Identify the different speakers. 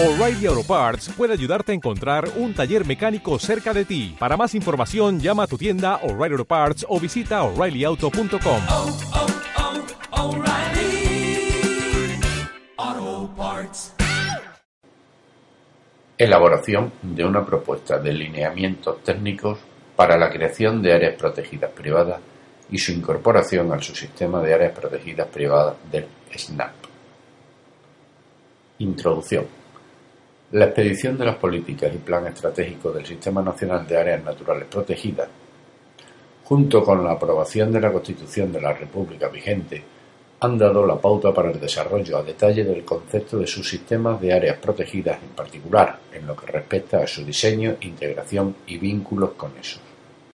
Speaker 1: O'Reilly Auto Parts puede ayudarte a encontrar un taller mecánico cerca de ti. Para más información, llama a tu tienda O'Reilly Auto Parts o visita oreillyauto.com.
Speaker 2: oh, oh, Parts.
Speaker 3: Elaboración de una propuesta de lineamientos técnicos para la creación de áreas protegidas privadas y su incorporación al subsistema de áreas protegidas privadas del SNAP. Introducción. La expedición de las políticas y plan estratégico del Sistema Nacional de Áreas Naturales Protegidas, junto con la aprobación de la Constitución de la República vigente, han dado la pauta para el desarrollo a detalle del concepto de sus sistemas de áreas protegidas en particular, en lo que respecta a su diseño, integración y vínculos con esos.